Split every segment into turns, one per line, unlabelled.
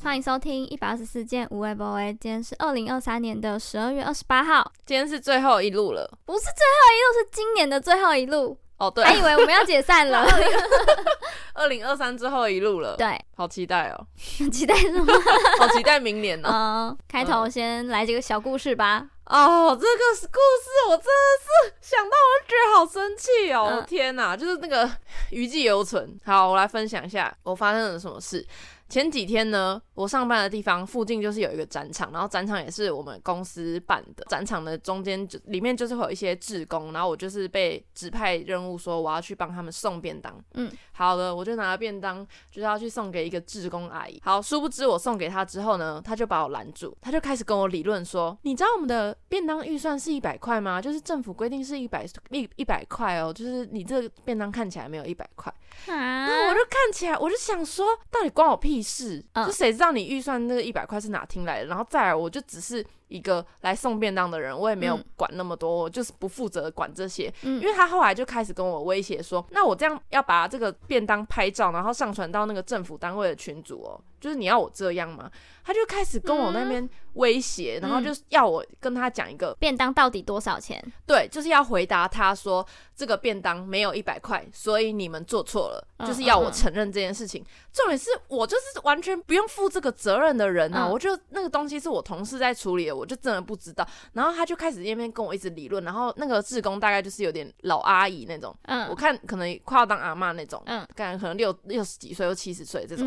欢迎收听一百二十四件无为不为。今天是二零二三年的十二月二十八号，
今天是最后一路了，
不是最后一路，是今年的最后一路。
哦，对，
还以为我们要解散了。
二零二三最后一路了，
对，
好期待哦，
期待什么？
好期待明年呢、
哦。嗯，开头先来这个小故事吧。
哦，这个故事我真的是想到我就觉得好生气哦！嗯、天哪，就是那个余悸犹存。好，我来分享一下我发生了什么事。前几天呢，我上班的地方附近就是有一个展场，然后展场也是我们公司办的。展场的中间就里面就是会有一些志工，然后我就是被指派任务说我要去帮他们送便当。嗯，好的，我就拿了便当，就是要去送给一个志工阿姨。好，殊不知我送给她之后呢，她就把我拦住，她就开始跟我理论说：“你知道我们的便当预算是一百块吗？就是政府规定是一百一一百块哦，就是你这个便当看起来没有一百块。”啊！那我就看起来，我就想说，到底关我屁事？嗯、就谁知道你预算那个一百块是哪听来的？然后再来，我就只是一个来送便当的人，我也没有管那么多，我就是不负责管这些。嗯、因为他后来就开始跟我威胁说，那我这样要把这个便当拍照，然后上传到那个政府单位的群组哦，就是你要我这样吗？他就开始跟我那边威胁，嗯、然后就要我跟他讲一个
便当到底多少钱？
对，就是要回答他说这个便当没有一百块，所以你们做错了，嗯、就是要我承认这件事情。嗯、重点是我就是完全不用负这个责任的人啊！嗯、我就那个东西是我同事在处理的，我就真的不知道。然后他就开始那边跟我一直理论，然后那个志工大概就是有点老阿姨那种，嗯，我看可能快要当阿妈那种，嗯，感觉可能六六十几岁或七十岁这种。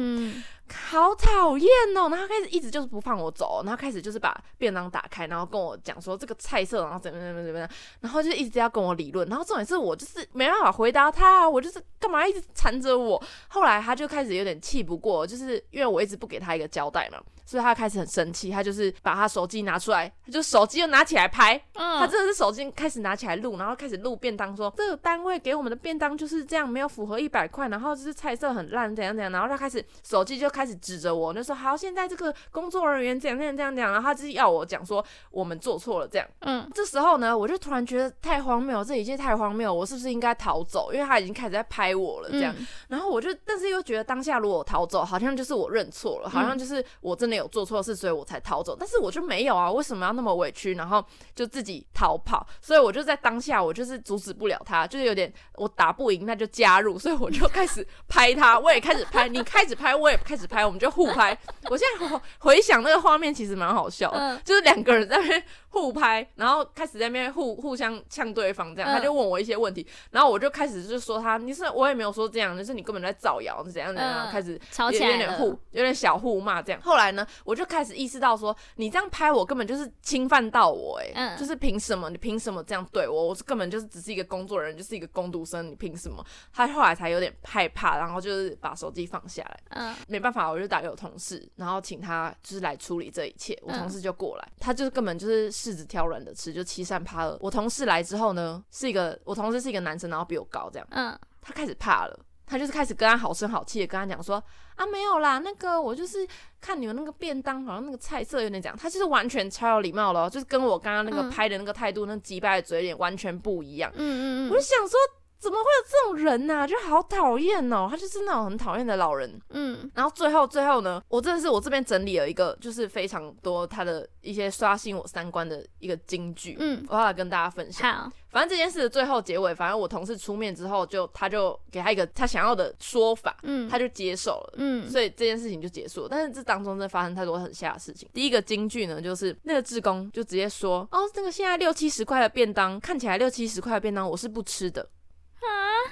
好讨厌哦！然后开始一直就是不放我走，然后开始就是把便当打开，然后跟我讲说这个菜色，然后怎么怎么怎么样，然后就一直要跟我理论。然后重点是我就是没办法回答他，我就是干嘛一直缠着我。后来他就开始有点气不过，就是因为我一直不给他一个交代嘛，所以他开始很生气，他就是把他手机拿出来，他就手机又拿起来拍，嗯，他真的是手机开始拿起来录，然后开始录便当说，说这个单位给我们的便当就是这样，没有符合一百块，然后就是菜色很烂，怎样怎样，然后他开始手机就开始。指着我，就说好，现在这个工作人员这样这样这样讲，然后他就是要我讲说我们做错了这样。嗯，这时候呢，我就突然觉得太荒谬，这一切太荒谬，我是不是应该逃走？因为他已经开始在拍我了这样。嗯、然后我就，但是又觉得当下如果我逃走，好像就是我认错了，好像就是我真的有做错事，所以我才逃走。但是我就没有啊，为什么要那么委屈，然后就自己逃跑？所以我就在当下，我就是阻止不了他，就是有点我打不赢，那就加入，所以我就开始拍他，我也开始拍，你开始拍，我也开始拍，我们就互拍。我现在回想那个画面，其实蛮好笑的，嗯、就是两个人在那边互拍，然后开始在那边互互相呛对方，这样、嗯、他就问我一些问题，然后我就开始就说他，你是我也没有说这样，就是你根本在造谣，是怎样怎样，然后开始
吵起来，
有点互有点小互骂这样。后来呢，我就开始意识到说，你这样拍我根本就是侵犯到我、欸，哎、嗯，就是凭什么？你凭什么这样对我？我是根本就是只是一个工作人员，就是一个工读生，你凭什么？他后来才有点害怕，然后就是把手机放下来，嗯，没办法，我就打给我同事，然后请他就是来处理这一切。我同事就过来，嗯、他就是根本就是柿子挑软的吃。就欺善怕恶。我同事来之后呢，是一个我同事是一个男生，然后比我高，这样。嗯，他开始怕了，他就是开始跟他好声好气的跟他讲说啊，没有啦，那个我就是看你们那个便当，好像那个菜色有点讲，他就是完全超有礼貌了，就是跟我刚刚那个拍的那个态度，嗯、那击败的嘴脸完全不一样。嗯嗯嗯，我就想说。怎么会有这种人呐、啊？就好讨厌哦，他就是那种很讨厌的老人。嗯，然后最后最后呢，我真的是我这边整理了一个，就是非常多他的一些刷新我三观的一个金句。嗯，我要来跟大家分享。好，反正这件事的最后结尾，反正我同事出面之后就，就他就给他一个他想要的说法，嗯，他就接受了，嗯，所以这件事情就结束了。但是这当中真的发生太多很吓的事情。第一个金句呢，就是那个志工就直接说：“哦，那个现在六七十块的便当，看起来六七十块的便当，我是不吃的。”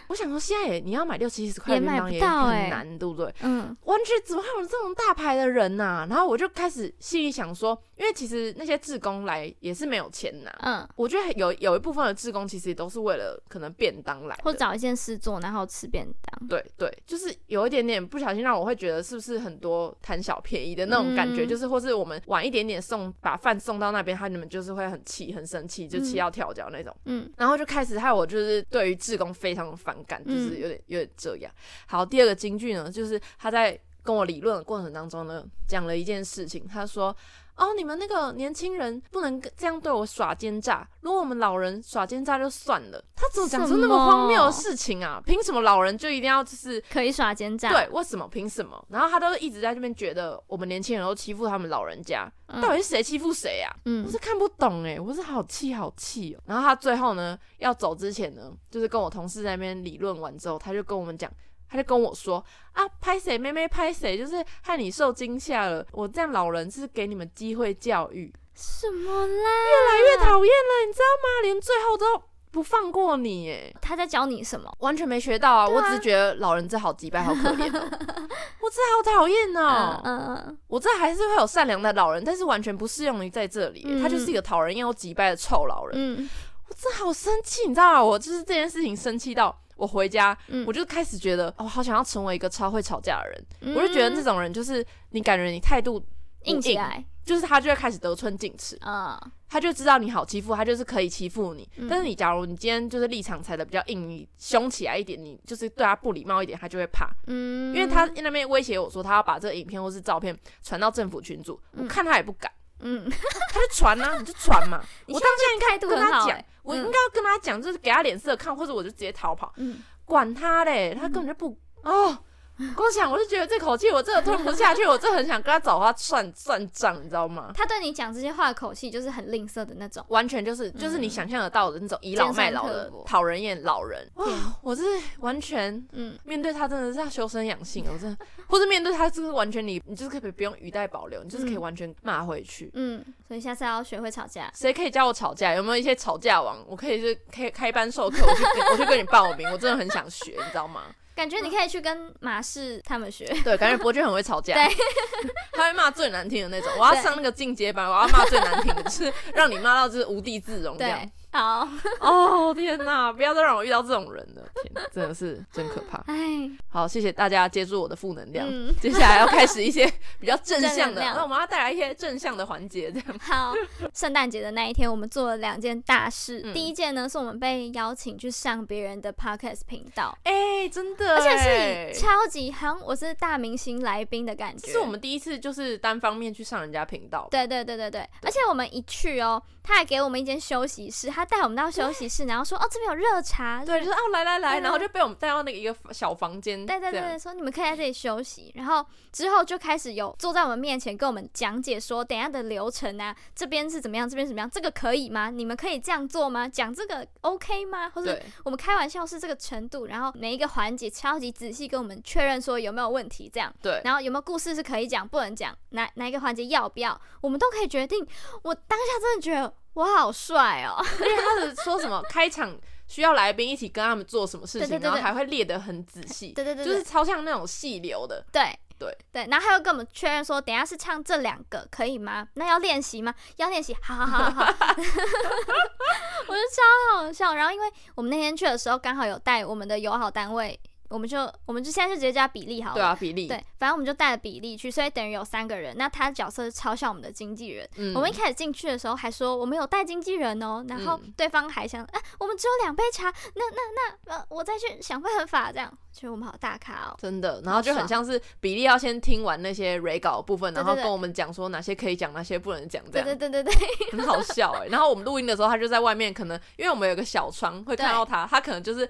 啊！我想说，现在也你要买六七十块的便当也很难，对不对？嗯，完全怎么会有这种大牌的人呐、啊？然后我就开始心里想说，因为其实那些志工来也是没有钱拿。嗯，我觉得有有一部分的志工其实都是为了可能便当来，
或找一件事做，然后吃便当。
对对，就是有一点点不小心让我会觉得是不是很多贪小便宜的那种感觉，嗯、就是或是我们晚一点点送，把饭送到那边，他你们就是会很气、很生气，就气到跳脚那种。嗯，然后就开始害我就是对于志工。非常反感，就是有点有点这样。好，第二个金句呢，就是他在跟我理论的过程当中呢，讲了一件事情，他说。哦，你们那个年轻人不能这样对我耍奸诈。如果我们老人耍奸诈就算了，他怎么讲出那么荒谬的事情啊？凭什么老人就一定要就是
可以耍奸诈？
对，为什么？凭什么？然后他都一直在这边觉得我们年轻人都欺负他们老人家，嗯、到底是谁欺负谁啊？嗯，我是看不懂哎，我是好气好气哦。然后他最后呢，要走之前呢，就是跟我同事在那边理论完之后，他就跟我们讲。他就跟我说啊，拍谁妹妹拍谁，就是害你受惊吓了。我这样老人是给你们机会教育，
什么啦？
越来越讨厌了，你知道吗？连最后都不放过你，哎，
他在教你什么？
完全没学到啊！啊我只是觉得老人这好机掰，好可怜哦，我这好讨厌哦。嗯嗯，我这还是会有善良的老人，但是完全不适用于在这里。嗯、他就是一个讨人厌又机掰的臭老人。嗯，我真好生气，你知道吗？我就是这件事情生气到。我回家，嗯、我就开始觉得，哦，好想要成为一个超会吵架的人。嗯、我就觉得这种人，就是你感觉你态度硬，
硬起来，
就是他就会开始得寸进尺啊。嗯、他就知道你好欺负，他就是可以欺负你。嗯、但是你假如你今天就是立场踩的比较硬，你凶起来一点，你就是对他不礼貌一点，他就会怕。嗯，因为他那边威胁我说，他要把这个影片或是照片传到政府群组，嗯、我看他也不敢。嗯，他就传啊，你就传嘛。我当下应该跟他讲，我应该要跟他讲，就是给他脸色看，或者我就直接逃跑。嗯，管他嘞，他根本就不哦。光想我就觉得这口气我真的吞不下去，我真的很想跟他找他算算账，你知道吗？
他对你讲这些话的口气就是很吝啬的那种，
完全就是就是你想象得到的那种倚老卖老的讨人厌老人。哇，我是完全嗯，面对他真的是要修身养性，我真的，或者面对他就是完全你你就是可以不用语带保留，你就是可以完全骂回去。嗯，
所以下次要学会吵架，
谁可以教我吵架？有没有一些吵架王？我可以是开开班授课，我去我去跟你报名，我真的很想学，你知道吗？
感觉你可以去跟马氏他们学，
对，感觉伯爵很会吵架，
对，
他会骂最难听的那种。我要上那个进阶班，我要骂最难听的，就是让你骂到就是无地自容这样。
好
哦，天哪！不要再让我遇到这种人了，天，真的是真可怕。哎，好，谢谢大家接住我的负能量。嗯，接下来要开始一些比较正向的，那我们要带来一些正向的环节，这样。
好，圣诞节的那一天，我们做了两件大事。第一件呢，是我们被邀请去上别人的 podcast 频道。
哎，真的，
而且是以超级好像我是大明星来宾的感觉。
是我们第一次就是单方面去上人家频道。
对对对对对，而且我们一去哦，他还给我们一间休息室。他带我们到休息室，然后说：“哦，这边有热茶。”
对，就说哦，来来来，然后就被我们带到那个一个小房间。
对对对，说你们可以在这里休息。然后之后就开始有坐在我们面前跟我们讲解说，等下的流程啊，这边是怎么样，这边怎么样，这个可以吗？你们可以这样做吗？讲这个 OK 吗？或者我们开玩笑是这个程度，然后每一个环节超级仔细跟我们确认说有没有问题，这样
对。
然后有没有故事是可以讲，不能讲，哪哪一个环节要不要，我们都可以决定。我当下真的觉得。我好帅哦！
因为他是说什么开场需要来宾一起跟他们做什么事情，然后还会列得很仔细，
对对对，
就是超像那种细流的。
对
对
对，然后他又跟我们确认说，等下是唱这两个可以吗？那要练习吗？要练习，好好好好好。我觉得超好笑。然后因为我们那天去的时候，刚好有带我们的友好单位。我们就我们就现在就直接叫比利好了。
对啊，比利。
对，反正我们就带了比利去，所以等于有三个人。那他的角色是超像我们的经纪人。嗯。我们一开始进去的时候还说我们有带经纪人哦，然后对方还想，哎、嗯啊，我们只有两杯茶，那那那呃，我再去想办法这样。其实我们好大咖哦。
真的，然后就很像是比利要先听完那些 re 稿的部分，然后跟我们讲说哪些可以讲，哪些不能讲，这样。
对对对对对。
很好笑哎。然后我们录音的时候，他就在外面，可能因为我们有个小窗会看到他，他可能就是。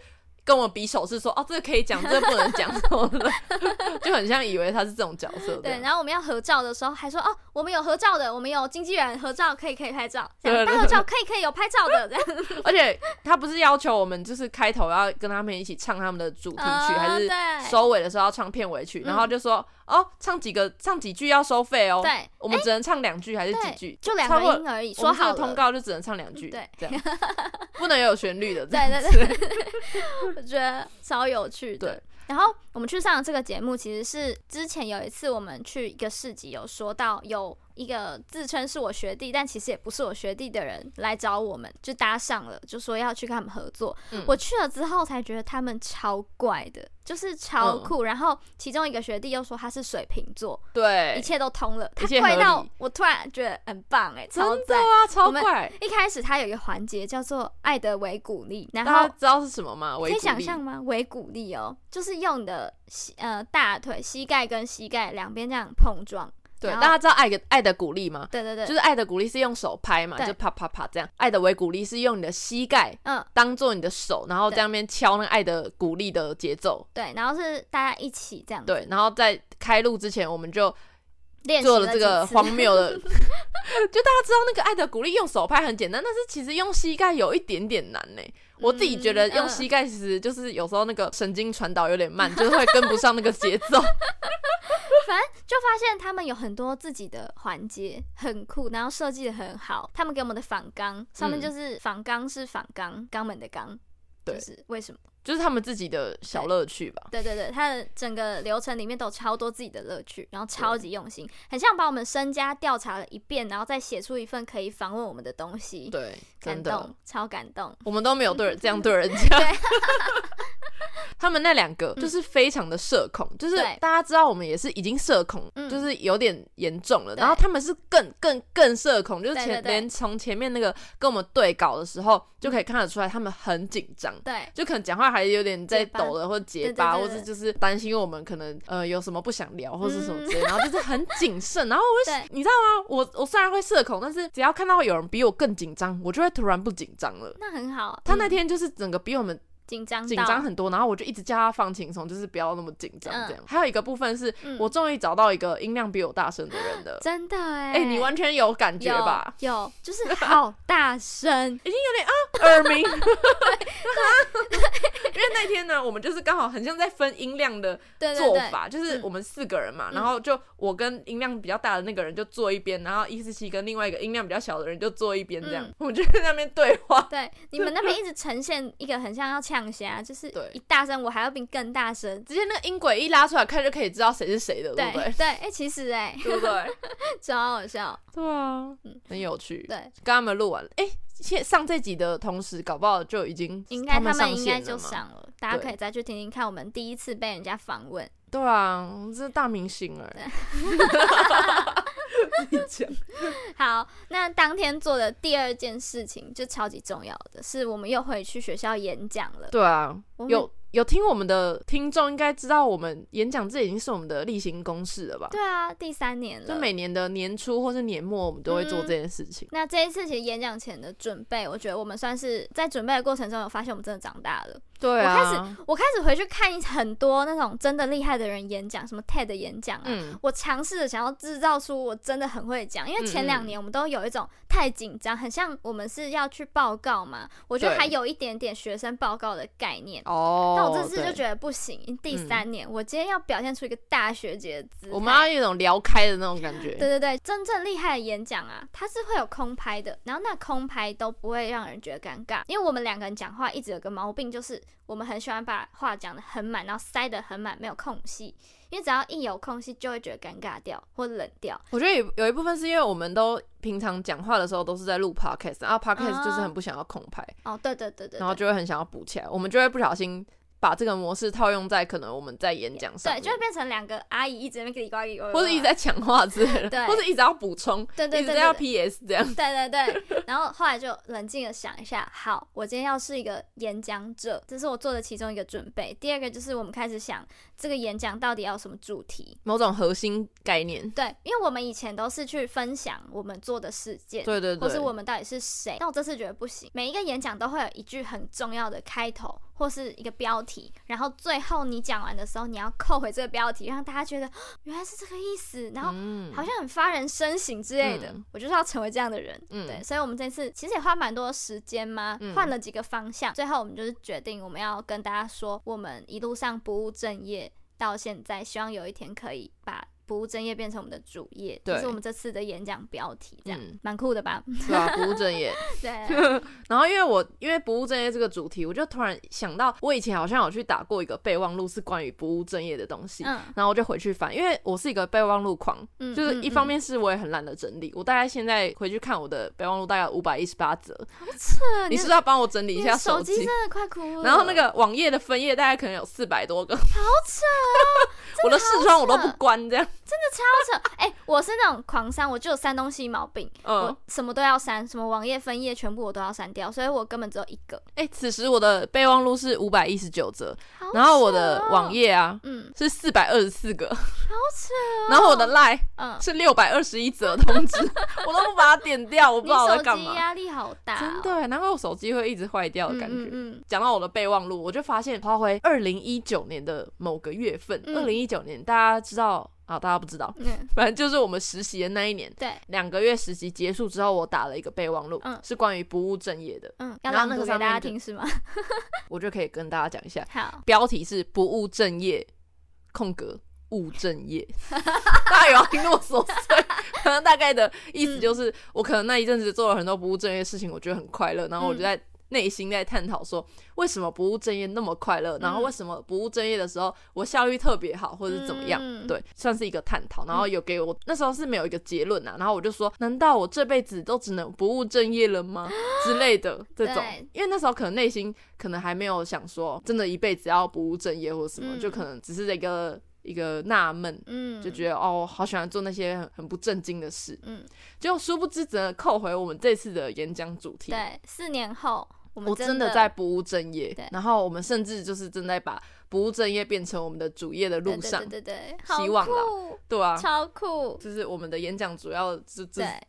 跟我比手势说哦，这个可以讲，这个不能讲什么的，就很像以为他是这种角色。
对，然后我们要合照的时候还说哦，我们有合照的，我们有经纪人合照，可以可以拍照，这样大合照可以可以有拍照的。这样。
而且他不是要求我们就是开头要跟他们一起唱他们的主题曲，还是收尾的时候要唱片尾曲，然后就说哦，唱几个唱几句要收费哦。
对，
我们只能唱两句还是几句？
就两个音而已。说好
通告就只能唱两句，
对，
这样 不能有旋律的。
对对对。我觉得超有趣的。对，然后我们去上的这个节目，其实是之前有一次我们去一个市集，有说到有一个自称是我学弟，但其实也不是我学弟的人来找我们，就搭上了，就说要去跟他们合作。嗯、我去了之后才觉得他们超怪的，就是超酷。嗯、然后其中一个学弟又说他是水瓶座，
对，
一切都通了。他怪到我突然觉得很棒哎、欸，超赞
啊，超怪。
一开始他有一个环节叫做爱的维古力，然
后知道是什么吗？
可以想象吗？维古力哦，就是用你的膝呃大腿、膝盖跟膝盖两边这样碰撞。
对，大家知道爱的爱的鼓励吗？
对对对，
就是爱的鼓励是用手拍嘛，就啪啪啪这样。爱的维鼓励是用你的膝盖，嗯，当做你的手，然后在那边敲那个爱的鼓励的节奏。
对，然后是大家一起这样。
对，然后在开录之前，我们就做了这个荒谬的，就大家知道那个爱的鼓励用手拍很简单，但是其实用膝盖有一点点难呢。我自己觉得用膝盖其实就是有时候那个神经传导有点慢，就是会跟不上那个节奏。
反正就发现他们有很多自己的环节，很酷，然后设计的很好。他们给我们的仿钢上面就是仿钢是仿钢，肛门的肛，对，就是为什么？
就是他们自己的小乐趣吧。
对对对，他的整个流程里面都有超多自己的乐趣，然后超级用心，很像把我们身家调查了一遍，然后再写出一份可以访问我们的东西。
对，
感动，超感动。
我们都没有对人这样对人家。对 他们那两个就是非常的社恐，嗯、就是大家知道我们也是已经社恐，嗯、就是有点严重了。对然后他们是更更更社恐，就是前连从前面那个跟我们对稿的时候就可以看得出来，他们很紧张。对，就可能讲话还有点在抖的，或者结巴，或者就是担心我们可能呃有什么不想聊，或是什么之类。嗯、然后就是很谨慎。然后我就，对你知道吗？我我虽然会社恐，但是只要看到有人比我更紧张，我就会突然不紧张了。
那很好。
他那天就是整个比我们。
紧张
紧张很多，然后我就一直叫他放轻松，就是不要那么紧张这样。还有一个部分是我终于找到一个音量比我大声的人的，
真的哎，
哎，你完全有感觉吧？
有，就是好大声，
已经有点啊耳鸣。因为那天呢，我们就是刚好很像在分音量的做法，就是我们四个人嘛，然后就我跟音量比较大的那个人就坐一边，然后一四七跟另外一个音量比较小的人就坐一边，这样我们就在那边对话。
对，你们那边一直呈现一个很像要呛虾，就是一大声，我还要比更大声，
直接那个音轨一拉出来，看就可以知道谁是谁的，对不对？
对，哎，其实哎，对不对？超好笑，
对啊，很有趣。对，跟他们录完了，哎。上这集的同时，搞不好就已经
应该他们应该就上了，大家可以再去听听看我们第一次被人家访问。
对啊，这是大明星 了。
好，那当天做的第二件事情就超级重要的是，我们又回去学校演讲了。
对啊，有。有听我们的听众应该知道，我们演讲这已经是我们的例行公事了吧？
对啊，第三年了。
就每年的年初或是年末，我们都会做这件事情。
嗯、那这一次其实演讲前的准备，我觉得我们算是在准备的过程中有发现，我们真的长大了。
对啊，
我开始我开始回去看很多那种真的厉害的人演讲，什么 TED 演讲啊，嗯、我尝试着想要制造出我真的很会讲，因为前两年我们都有一种太紧张，很像我们是要去报告嘛，我觉得还有一点点学生报告的概念哦。但我这次就觉得不行，对第三年、嗯、我今天要表现出一个大学姐的姿态，
我们要有一种聊开的那种感觉。
对对对，真正厉害的演讲啊，它是会有空拍的，然后那空拍都不会让人觉得尴尬，因为我们两个人讲话一直有个毛病，就是我们很喜欢。把话讲的很满，然后塞的很满，没有空隙。因为只要一有空隙，就会觉得尴尬掉或冷掉。
我觉得有有一部分是因为我们都平常讲话的时候都是在录 podcast，然后 podcast 就是很不想要空拍。
哦，对对对对。
然后就会很想要补起来，我们就会不小心。把这个模式套用在可能我们在演讲上，
对，就会变成两个阿姨一直在那里呱呱呱，
或者一直在抢话之类的，对，或者一直要补充，
对对对，
一直要 PS 这样，
对对对。然后后来就冷静的想一下，好，我今天要是一个演讲者，这是我做的其中一个准备。第二个就是我们开始想这个演讲到底要什么主题，
某种核心概念。
对，因为我们以前都是去分享我们做的事件，
对对对，
或是我们到底是谁。但我这次觉得不行，每一个演讲都会有一句很重要的开头。或是一个标题，然后最后你讲完的时候，你要扣回这个标题，让大家觉得 原来是这个意思，然后好像很发人深省之类的。嗯、我就是要成为这样的人，嗯、对，所以我们这次其实也花蛮多时间嘛，换、嗯、了几个方向，最后我们就是决定我们要跟大家说，我们一路上不务正业到现在，希望有一天可以把。不务正业变成我们的主业，
对
这是我们这次的演讲标题，这样蛮、
嗯、
酷的吧？
对啊，不务正业。
对。
然后因为我因为不务正业这个主题，我就突然想到，我以前好像有去打过一个备忘录，是关于不务正业的东西。嗯。然后我就回去翻，因为我是一个备忘录狂，嗯，就是一方面是我也很懒得整理，我大概现在回去看我的备忘录，大概五百一十八则。
好扯！
你是不是要帮我整理一下手机？
手机真的快哭了。
然后那个网页的分页大概可能有四百多个。好
扯哦！
我的视窗我都不关，这样真
的超扯。哎、欸，我是那种狂删，我就有删东西毛病，嗯，我什么都要删，什么网页分页全部我都要删掉，所以我根本只有一个。
哎、欸，此时我的备忘录是五百一十九则，然后我的网页啊，嗯，是四百二十四个，好
扯。
然后我的 Line，嗯，是六百二十一则通知，我都不把它点掉，我不知道我在干嘛。
压力好大、哦，
真的。然后我手机会一直坏掉的感觉。讲、
嗯嗯、
到我的备忘录，我就发现，发回二零一九年的某个月份，二零一九年大家知道啊？大家不知道，嗯、反正就是我们实习的那一年。
对，
两个月实习结束之后，我打了一个备忘录，嗯，是关于不务正业的，
嗯，要朗读给大家听是吗？
我就可以跟大家讲一下，
好，
标题是不务正业，空格。务正业，大家有要听那么琐碎？可能大概的意思就是，我可能那一阵子做了很多不务正业的事情，我觉得很快乐，然后我就在内心在探讨说，为什么不务正业那么快乐？然后为什么不务正业的时候我效率特别好，或者是怎么样？对，算是一个探讨。然后有给我那时候是没有一个结论呐，然后我就说，难道我这辈子都只能不务正业了吗？之类的 这种，因为那时候可能内心可能还没有想说，真的一辈子要不务正业或者什么，就可能只是一个。一个纳闷，嗯，就觉得哦，好喜欢做那些很很不正经的事，嗯，结果殊不知，只能扣回我们这次的演讲主题。
对，四年后，我们
真，的在不务正业，然后我们甚至就是正在把不务正业变成我们的主业的路上，
对对对，
希望啦，对啊，
超酷，
就是我们的演讲主要是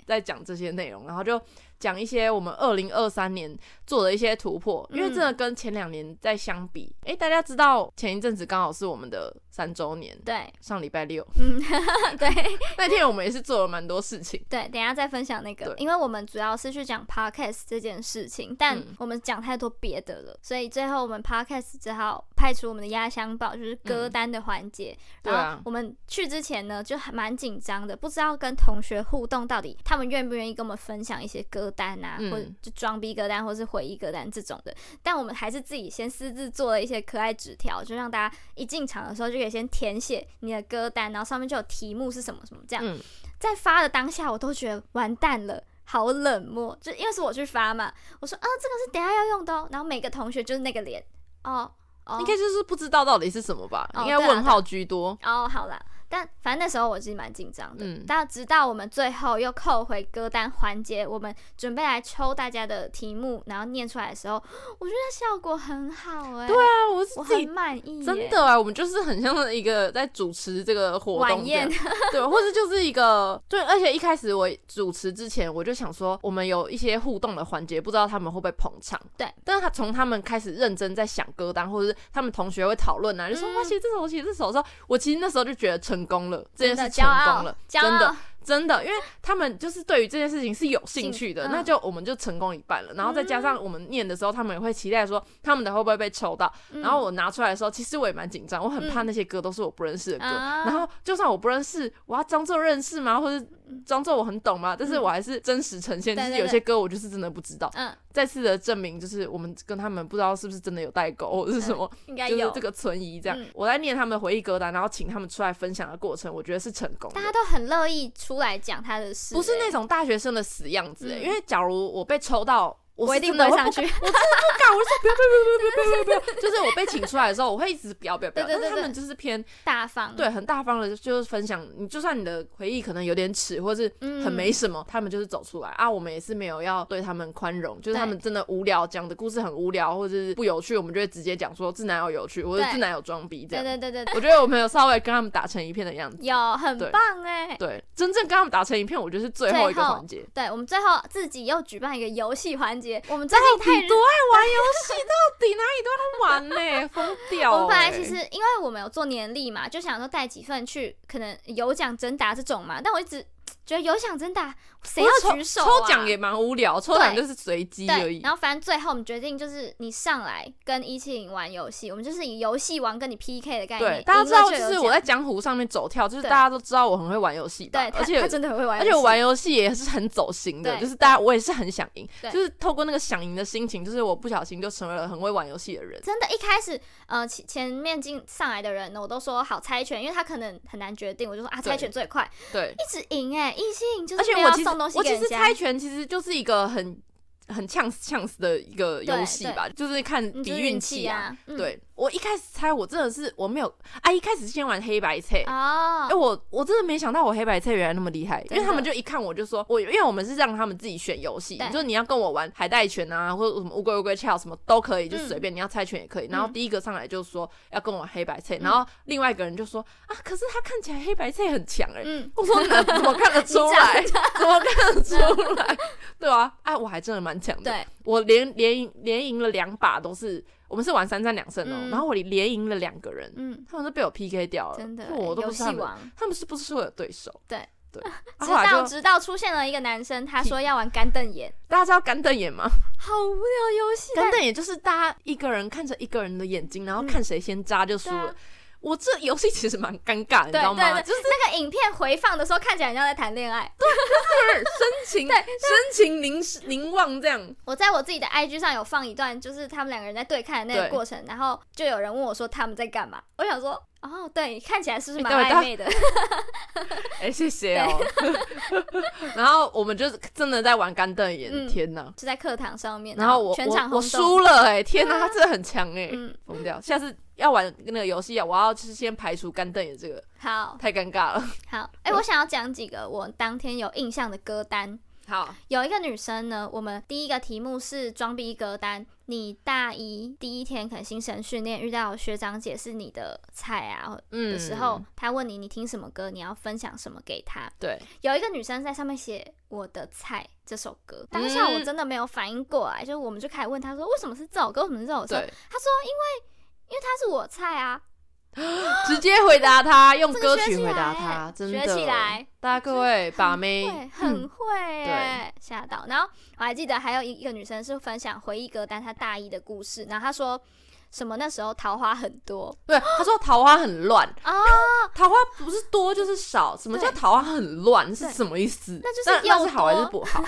在讲这些内容，然后就。讲一些我们二零二三年做的一些突破，因为真的跟前两年在相比，哎、嗯欸，大家知道前一阵子刚好是我们的三周年，
对，
上礼拜六，
嗯，对，
那天我们也是做了蛮多事情，
对，等一下再分享那个，因为我们主要是去讲 podcast 这件事情，但我们讲太多别的了，嗯，所以最后我们 podcast 只好派出我们的压箱宝，就是歌单的环节，嗯，然后我们去之前呢就还蛮紧张的，不知道跟同学互动到底他们愿不愿意跟我们分享一些歌。单啊，或者就装逼歌单，或是回忆歌单这种的，但我们还是自己先私自做了一些可爱纸条，就让大家一进场的时候就可以先填写你的歌单，然后上面就有题目是什么什么这样。嗯、在发的当下，我都觉得完蛋了，好冷漠，就因为是我去发嘛，我说啊，这个是等下要用的哦，然后每个同学就是那个脸，哦哦，
应该就是不知道到底是什么吧，哦、应该问号居多。
哦，好啦。但反正那时候我其实蛮紧张的，嗯，但直到我们最后又扣回歌单环节，我们准备来抽大家的题目，然后念出来的时候，我觉得效果很好哎、欸。
对啊，我是
我很满意，
真的啊，我们就是很像一个在主持这个活动晚宴，对，或者就是一个对，而且一开始我主持之前，我就想说，我们有一些互动的环节，不知道他们会不会捧场，
对。
但是他从他们开始认真在想歌单，或者是他们同学会讨论啊，就说哇，写这首，写这首的时候，我其实那时候就觉得成。成功了，这件事成功了，真的。真的，因为他们就是对于这件事情是有兴趣的，嗯、那就我们就成功一半了。然后再加上我们念的时候，他们也会期待说他们的会不会被抽到。嗯、然后我拿出来的时候，其实我也蛮紧张，我很怕那些歌都是我不认识的歌。嗯、然后就算我不认识，我要装作认识吗？或者装作我很懂吗？但是我还是真实呈现，就是有些歌我就是真的不知道。嗯，再次的证明就是我们跟他们不知道是不是真的有代沟或者是什么，嗯、应该有就是这个存疑这样。嗯、我在念他们的回忆歌单，然后请他们出来分享的过程，我觉得是成功。
大家都很乐意出来讲他的事。
不是那种大学生的死样子，欸，嗯、因为假如我被抽到。
我一定不会上去，我真的不
敢。我就说不要不要不要不要不要不要不要，就是我被请出来的时候，我会一直不要不要不要。但是他们就是偏
大方，
对，很大方的，就是分享。你就算你的回忆可能有点耻，或是很没什么，他们就是走出来啊。我们也是没有要对他们宽容，就是他们真的无聊，讲的故事很无聊，或者是不有趣，我们就会直接讲说自男友有趣，或者自男友装逼这样。
对对对对，
我觉得我们有稍微跟他们打成一片的样子，
有很棒哎。
对，真正跟他们打成一片，我觉得是最后一个环节。
对，我们最后自己又举办一个游戏环节，我们最后。
你多爱玩游戏，到底哪里都要玩呢、欸？疯掉、欸！
我们本来其实因为我们有做年历嘛，就想说带几份去，可能有奖征答这种嘛。但我一直觉得有奖征答，谁要举手、啊、
抽奖也蛮无聊，抽奖就是随机而已。
然后反正最后我们决定就是你上来跟一七零玩游戏，我们就是以游戏王跟你 PK 的概念。
对，大家知道就是我在江湖上面走跳，就是大家都知道我很会玩游戏吧？
对，
而且
他真的很会玩，
而且我玩游戏也是很走心的，就是大家我也是很想赢，就是透过那个想赢的心情，就是我不小心就成为了很会玩游戏的人。
真的，一开始呃前前面进上来的人呢，我都说好猜拳，因为他可能很难决定，我就说啊猜拳最快，
对，
一直赢哎、欸，一七零就是。
而且我其实我其实猜拳其实就是一个很很呛死呛死的一个游戏吧，就是看比运气啊。对，我一开始猜我真的是我没有啊，一开始先玩黑白猜哦，哎我我真的没想到我黑白猜原来那么厉害，因为他们就一看我就说我因为我们是让他们自己选游戏，就是你要跟我玩海带拳啊，或者什么乌龟乌龟跳什么都可以，就随便你要猜拳也可以。然后第一个上来就说要跟我玩黑白猜，然后另外一个人就说啊，可是他看起来黑白猜很强哎，我说怎么看得出来？怎么看得出来？对啊，哎我还真的蛮。对，我连连连赢了两把，都是我们是玩三战两胜哦。嗯、然后我连赢了两个人，嗯，他们都被我 PK 掉了，真的，我都不是他们，他们是不是我的对手？
对
对，
直到直到出现了一个男生，他说要玩干瞪眼，
大家知道干瞪眼吗？
好无聊游戏，
干瞪眼就是大家一个人看着一个人的眼睛，然后看谁先扎就输了。嗯我这游戏其实蛮尴尬，你知道吗？
就是那个影片回放的时候，看起来像在谈
恋爱，对，深情，对，深情凝凝望这样。
我在我自己的 IG 上有放一段，就是他们两个人在对看的那个过程，然后就有人问我说他们在干嘛。我想说，哦，对，看起来是不是蛮暧昧的？
哎，谢谢哦。然后我们就真的在玩干瞪眼，天哪！
就在课堂上面，
然后我我我输了，哎，天哪，他真的很强哎，疯掉。下次。要玩那个游戏啊，我要就是先排除干瞪眼这个，
好，
太尴尬了。
好，哎、欸，我想要讲几个我当天有印象的歌单。
好，
有一个女生呢，我们第一个题目是装逼歌单。你大一第一天可能新生训练遇到学长姐是你的菜啊的时候，嗯、他问你你听什么歌，你要分享什么给他。
对，
有一个女生在上面写我的菜这首歌，当下我真的没有反应过来，嗯、就是我们就开始问他说为什么是这首歌，为什么是这首歌？对他说因为。因为他是我菜啊，
直接回答他，用歌曲回答他，真的。
学起来，
大家各位把妹
很会，对，吓到。然后我还记得还有一一个女生是分享回忆歌单，她大一的故事，然后她说。什么？那时候桃花很多，
对，他说桃花很乱啊，桃花不是多就是少，什么叫桃花很乱是什么意思？
那就是要是
好还是不好？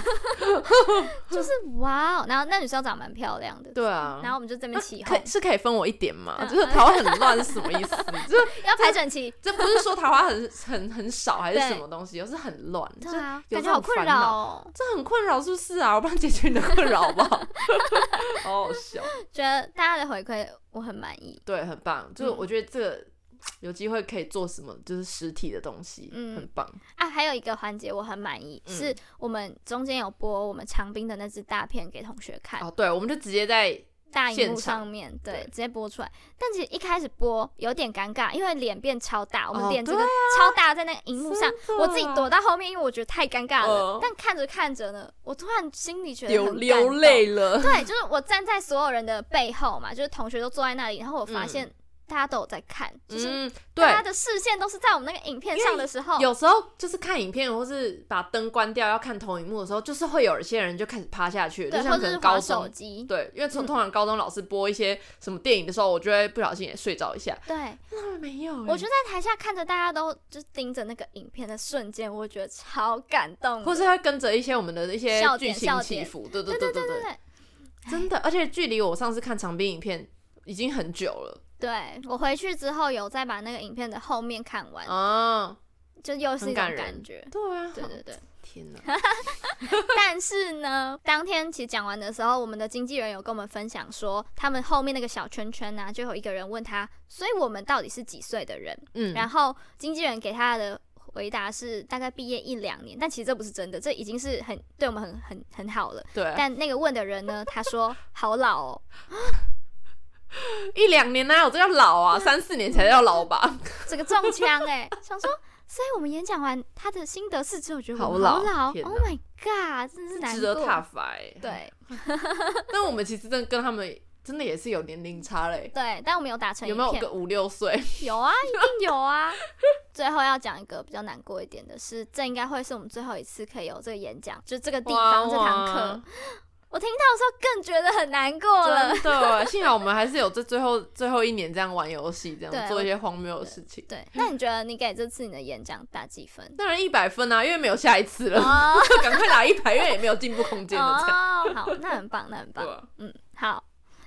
就是哇哦，然后那女生长蛮漂亮的，
对啊，
然后我们就这边起
哄，是可以分我一点吗？就是桃花很乱是什么意思？就是
要排整齐，
这不是说桃花很很很少还是什么东西，而是很乱，
对啊，感觉好困扰哦，
这很困扰是不是啊？我帮你解决你的困扰好不好？好好笑，
觉得大家的回馈。我很满意，
对，很棒。就是我觉得这个有机会可以做什么，就是实体的东西，嗯，很棒
啊。还有一个环节我很满意，嗯、是我们中间有播我们长兵的那支大片给同学看。
哦，对，我们就直接在
大荧幕上面，对，对直接播出来。但其实一开始播有点尴尬，因为脸变超大，我们脸这个超大在那个荧幕上，我自己躲到后面，因为我觉得太尴尬了。呃、但看着看着呢，我突然心里觉得很
流泪了。
对，就是我站在所有人的背后嘛，就是同学都坐在那里，然后我发现。嗯大家都有在看，就是大家的视线都是在我们那个影片上的时候，
有时候就是看影片或是把灯关掉要看投影幕的时候，就是会有一些人就开始趴下去，就像可能高中，对，因为从通常高中老师播一些什么电影的时候，我就会不小心也睡着一下。
对，
那没有，
我就在台下看着大家都就盯着那个影片的瞬间，我觉得超感动，
或是会跟着一些我们的一些剧情起伏，对对对对对对，真的，而且距离我上次看长滨影片已经很久了。
对，我回去之后有再把那个影片的后面看完，哦，就又是一种感觉。
对啊，
对对对，
天哪！
但是呢，当天其实讲完的时候，我们的经纪人有跟我们分享说，他们后面那个小圈圈呢、啊，就有一个人问他，所以我们到底是几岁的人？嗯，然后经纪人给他的回答是大概毕业一两年，但其实这不是真的，这已经是很对我们很很很好了。
对，
但那个问的人呢，他说好老哦。
一两年哪有这叫老啊？三四年才叫老吧？
这个中枪哎！想说，所以我们演讲完他的心得是之后，觉得好
老。
Oh my god，真的是。
值得挞伐哎。
对。
但我们其实真的跟他们真的也是有年龄差嘞。
对，但我们有打成。
有没有个五六岁？
有啊，一定有啊。最后要讲一个比较难过一点的是，这应该会是我们最后一次可以有这个演讲，就这个地方这堂课。我听到的时候更觉得很难过了。
真的，幸好我们还是有这最后最后一年这样玩游戏，这样做一些荒谬的事情。
对，对，那你觉得你给这次你的演讲打几分？
当然一百分啊，因为没有下一次了，赶、oh. 快打一百，因为也没有进步空间了。这样。
Oh, 好，那很棒，那很棒。啊、嗯，好。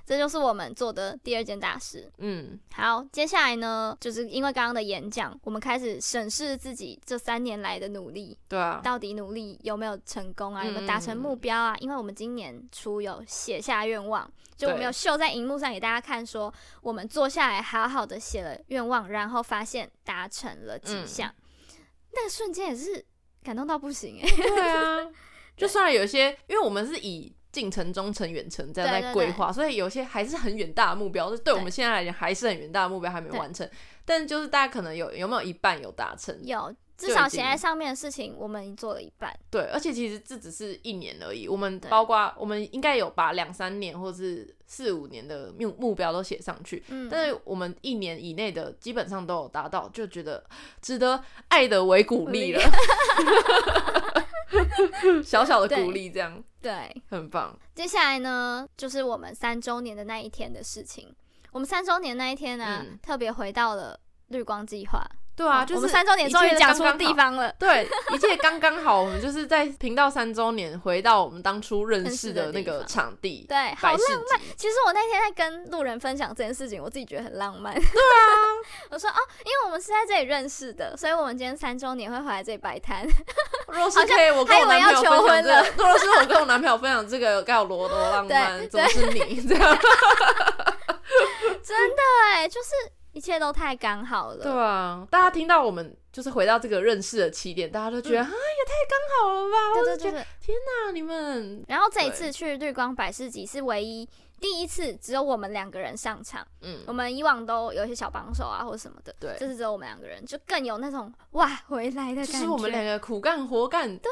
这就是我们做的第二件大事。嗯，好，接下来呢，就是因为刚刚的演讲，我们开始审视自己这三年来的努力。
对啊，
到底努力有没有成功啊？有没有达成目标啊？嗯、因为我们今年初有写下愿望，就我们有秀在荧幕上给大家看，说我们坐下来好好的写了愿望，然后发现达成了几项，嗯、那个瞬间也是感动到不行哎、欸。
对啊，就算有些，因为我们是以。近程、中程、远程这样在规划，所以有些还是很远大的目标，就对我们现在来讲还是很远大的目标还没完成。但是就是大家可能有有没有一半有达成？
有，至少写在上面的事情我们已经做了一半。
对，而且其实这只是一年而已，我们包括我们应该有把两三年或是四五年的目目标都写上去。嗯，但是我们一年以内的基本上都有达到，就觉得值得爱的为鼓励了。小小的鼓励，这样
对，对，
很棒。
接下来呢，就是我们三周年的那一天的事情。我们三周年那一天呢、啊，嗯、特别回到了绿光计划。
对啊，就是
我们三周年终于讲出地方了。
对，一切刚刚好。我们就是在频道三周年，回到我们当初认识的那个场地。
对，好浪漫。其实我那天在跟路人分享这件事情，我自己觉得很浪漫。对
啊，
我说哦，因为我们是在这里认识的，所以我们今天三周年会回来这里摆摊。
若是可以，我跟我男朋友求婚了。若是我跟我男朋友分享这个，该有多多浪漫？怎么是你这样？
真的哎，就是。一切都太刚好了。
对啊，大家听到我们就是回到这个认识的起点，大家都觉得、嗯、啊，也太刚好了吧？我就觉得，天哪，你们！
然后这一次去绿光百事集是唯一。第一次只有我们两个人上场，嗯，我们以往都有一些小帮手啊或者什么的，对，这次只有我们两个人，就更有那种哇回来的感觉，
就是我们两个苦干活干，
对，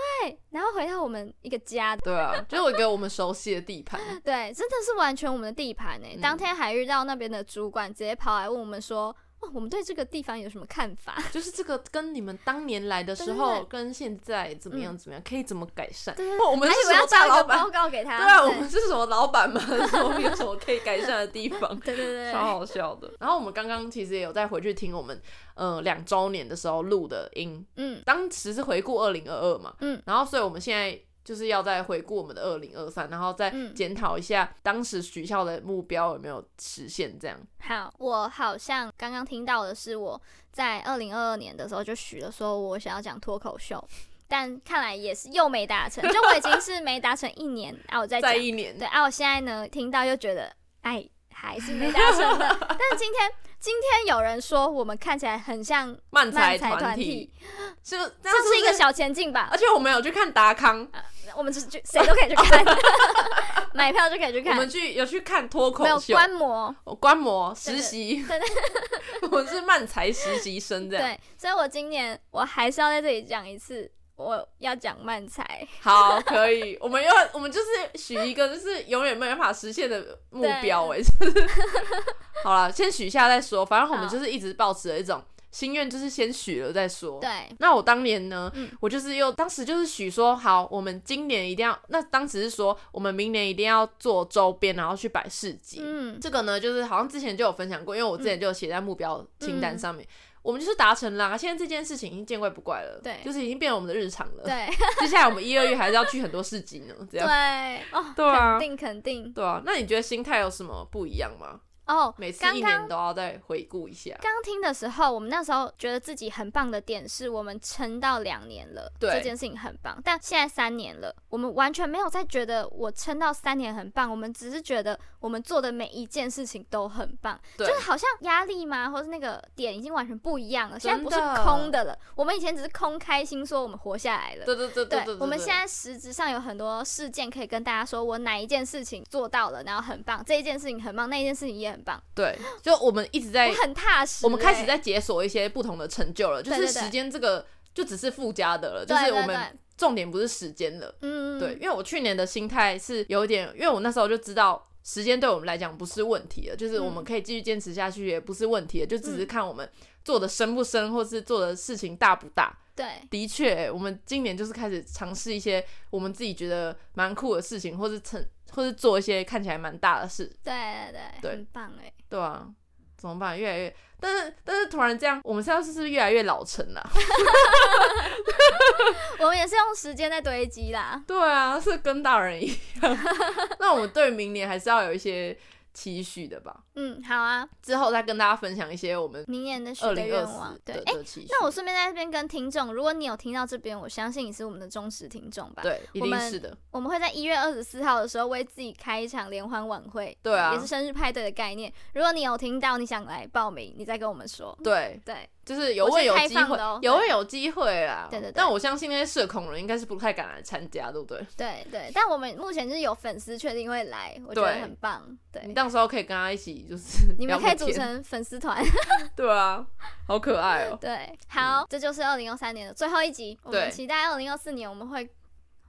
然后回到我们一个家，
对啊，就是一个我们熟悉的地盘，
对，真的是完全我们的地盘诶。嗯、当天还遇到那边的主管，直接跑来问我们说。我们对这个地方有什么看法？
就是这个跟你们当年来的时候跟现在怎么样？怎么样？可以怎么改善？
对，
我们是什么大老板？
报告给他。
对啊，我们是什么老板吗？我们有什么可以改善的地方？
对对对，
超好笑的。然后我们刚刚其实也有再回去听我们呃两周年的时候录的音，嗯，当时是回顾二零二二嘛，嗯，然后所以我们现在。就是要再回顾我们的二零二三，然后再检讨一下当时许下的目标有没有实现。这样。
好，我好像刚刚听到的是我在二零二二年的时候就许了，说我想要讲脱口秀，但看来也是又没达成，就我已经是没达成一年啊，我再
再一年，
对啊，我现在呢听到又觉得哎还是没达成的，但是今天。今天有人说我们看起来很像漫才团体，是这是一个小前进吧？
而且我们有去看达康，
我们就是谁都可以去看，买票就可以去看。
我们去有去看脱口秀，
没有观摩，
观摩实习，我们是漫才实习生这样。
对，所以我今年我还是要在这里讲一次。我要讲漫才，
好，可以，我们要，我们就是许一个就是永远没办法实现的目标，哎好了，先许下再说，反正我们就是一直保持了一种心愿，就是先许了再说。
对，
那我当年呢，嗯、我就是又当时就是许说，好，我们今年一定要，那当时是说我们明年一定要做周边，然后去摆市集。嗯，这个呢，就是好像之前就有分享过，因为我之前就有写在目标清单上面。嗯嗯我们就是达成了，现在这件事情已经见怪不怪了，对，就是已经变成我们的日常了。对，接下来我们一、二月还是要去很多市集呢，这样。
对，哦，
对啊，
肯定肯定。
对啊，那你觉得心态有什么不一样吗？哦，oh, 每次一年都要再回顾一下。
刚听的时候，我们那时候觉得自己很棒的点是我们撑到两年了，对，这件事情很棒。但现在三年了，我们完全没有再觉得我撑到三年很棒，我们只是觉得我们做的每一件事情都很棒，对就是好像压力吗，或是那个点已经完全不一样了。现在不是空的了，的我们以前只是空开心说我们活下来了。
对对，对，对，对，
我们现在实质上有很多事件可以跟大家说，我哪一件事情做到了，然后很棒，这一件事情很棒，那一件事情也很棒。
对。就我们一直在，
我很踏实、欸。
我们开始在解锁一些不同的成就了，就是时间这个就只是附加的了，就是我们重点不是时间了。嗯，对，因为我去年的心态是有点，因为我那时候就知道时间对我们来讲不是问题了，就是我们可以继续坚持下去也不是问题了，就只是看我们做的深不深，或是做的事情大不大。
对，
的确，我们今年就是开始尝试一些我们自己觉得蛮酷的事情，或是成，或是做一些看起来蛮大的事。
对对对，对很棒哎。
对啊，怎么办？越来越，但是但是突然这样，我们现在是不是越来越老成了？
我们也是用时间在堆积啦。
对啊，是跟大人一样。那我们对明年还是要有一些期许的吧。
嗯，好啊，
之后再跟大家分享一些我们
明年的许的愿望。对，哎、欸，那我顺便在这边跟听众，如果你有听到这边，我相信你是我们的忠实听众吧？
对，一定是的。
我们，会在一月二十四号的时候为自己开一场联欢晚会，
对啊，
也是生日派对的概念。如果你有听到，你想来报名，你再跟我们说。
对
对，
就是有会有机会，喔、有会有机会啊。
对对对。
但我相信那些社恐人应该是不太敢来参加，对不对？
对对。但我们目前就是有粉丝确定会来，我觉得很棒。对，
对你到时候可以跟他一起，就是
你们。可以组成粉丝团，
对啊，好可爱哦。
对，好，嗯、这就是二零二三年的最后一集。我们期待二零二四年，我们会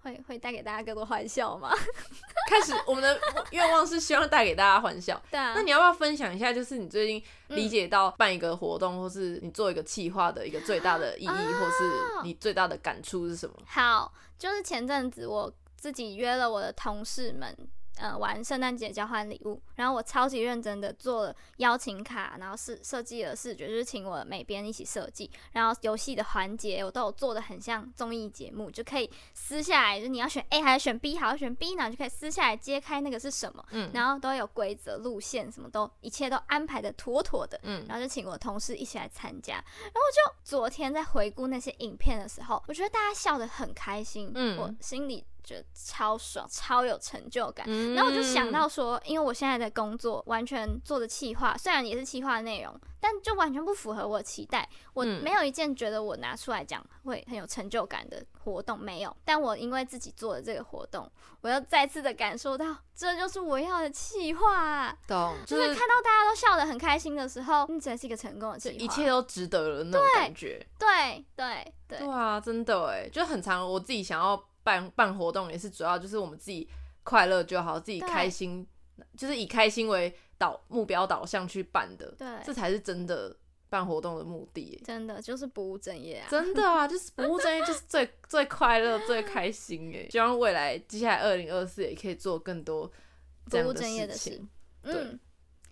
会会带给大家更多欢笑吗？
开始，我们的愿望是希望带给大家欢笑。
对啊，
那你要不要分享一下，就是你最近理解到办一个活动，嗯、或是你做一个企划的一个最大的意义，啊、或是你最大的感触是什么？
好，就是前阵子我自己约了我的同事们。呃，玩圣诞节交换礼物，然后我超级认真的做了邀请卡，然后是设计了视觉，就是请我美编一起设计，然后游戏的环节我都有做的很像综艺节目，就可以撕下来，就你要选 A 还是选 B，好，选 B 呢就可以撕下来揭开那个是什么，嗯，然后都有规则、路线，什么都一切都安排的妥妥的，嗯，然后就请我同事一起来参加，然后我就昨天在回顾那些影片的时候，我觉得大家笑得很开心，嗯，我心里。觉得超爽，超有成就感。嗯、然后我就想到说，因为我现在的工作完全做的企划，虽然也是企划的内容，但就完全不符合我的期待。我没有一件觉得我拿出来讲会很有成就感的活动，没有。但我因为自己做的这个活动，我又再次的感受到，这就是我要的企划啊。
懂，
就是看到大家都笑得很开心的时候，你才是一个成功的企划，
一切都值得了那种感觉。
对对对对，
对啊，真的哎，就很常我自己想要。办办活动也是主要就是我们自己快乐就好，自己开心，就是以开心为导目标导向去办的，对，这才是真的办活动的目的。
真的就是不务正业啊！真
的啊，就是不务正业，就是最最快乐、最开心哎！希望未来接下来二零二四也可以做更多不务正业的事。
嗯，对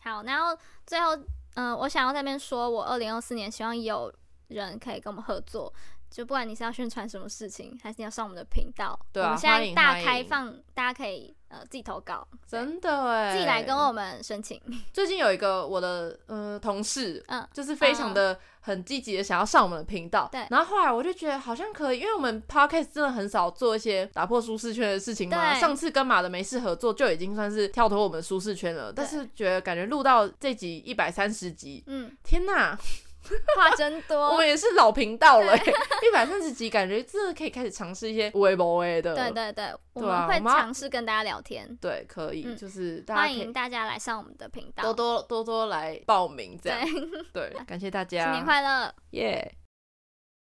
好，然后最后，嗯、呃，我想要在那边说，我二零二四年希望有人可以跟我们合作。就不管你是要宣传什么事情，还是你要上我们的频道，对啊，我们现在大开放，大家可以呃自己投稿，
真的哎，
自己来跟我们申请。
最近有一个我的呃同事，嗯，就是非常的很积极的想要上我们的频道，对。然后后来我就觉得好像可以，因为我们 podcast 真的很少做一些打破舒适圈的事情嘛。上次跟马的没事合作就已经算是跳脱我们的舒适圈了，但是觉得感觉录到这集一百三十集，嗯，天哪！
话真多，
我们也是老频道了，一百三十集，感觉真的可以开始尝试一些微博的。
对对对，我们会尝试跟大家聊天。
对，可以，就是
欢迎大家来上我们的频道，
多多多多来报名，这样。对，感谢大家，
新年快乐，
耶！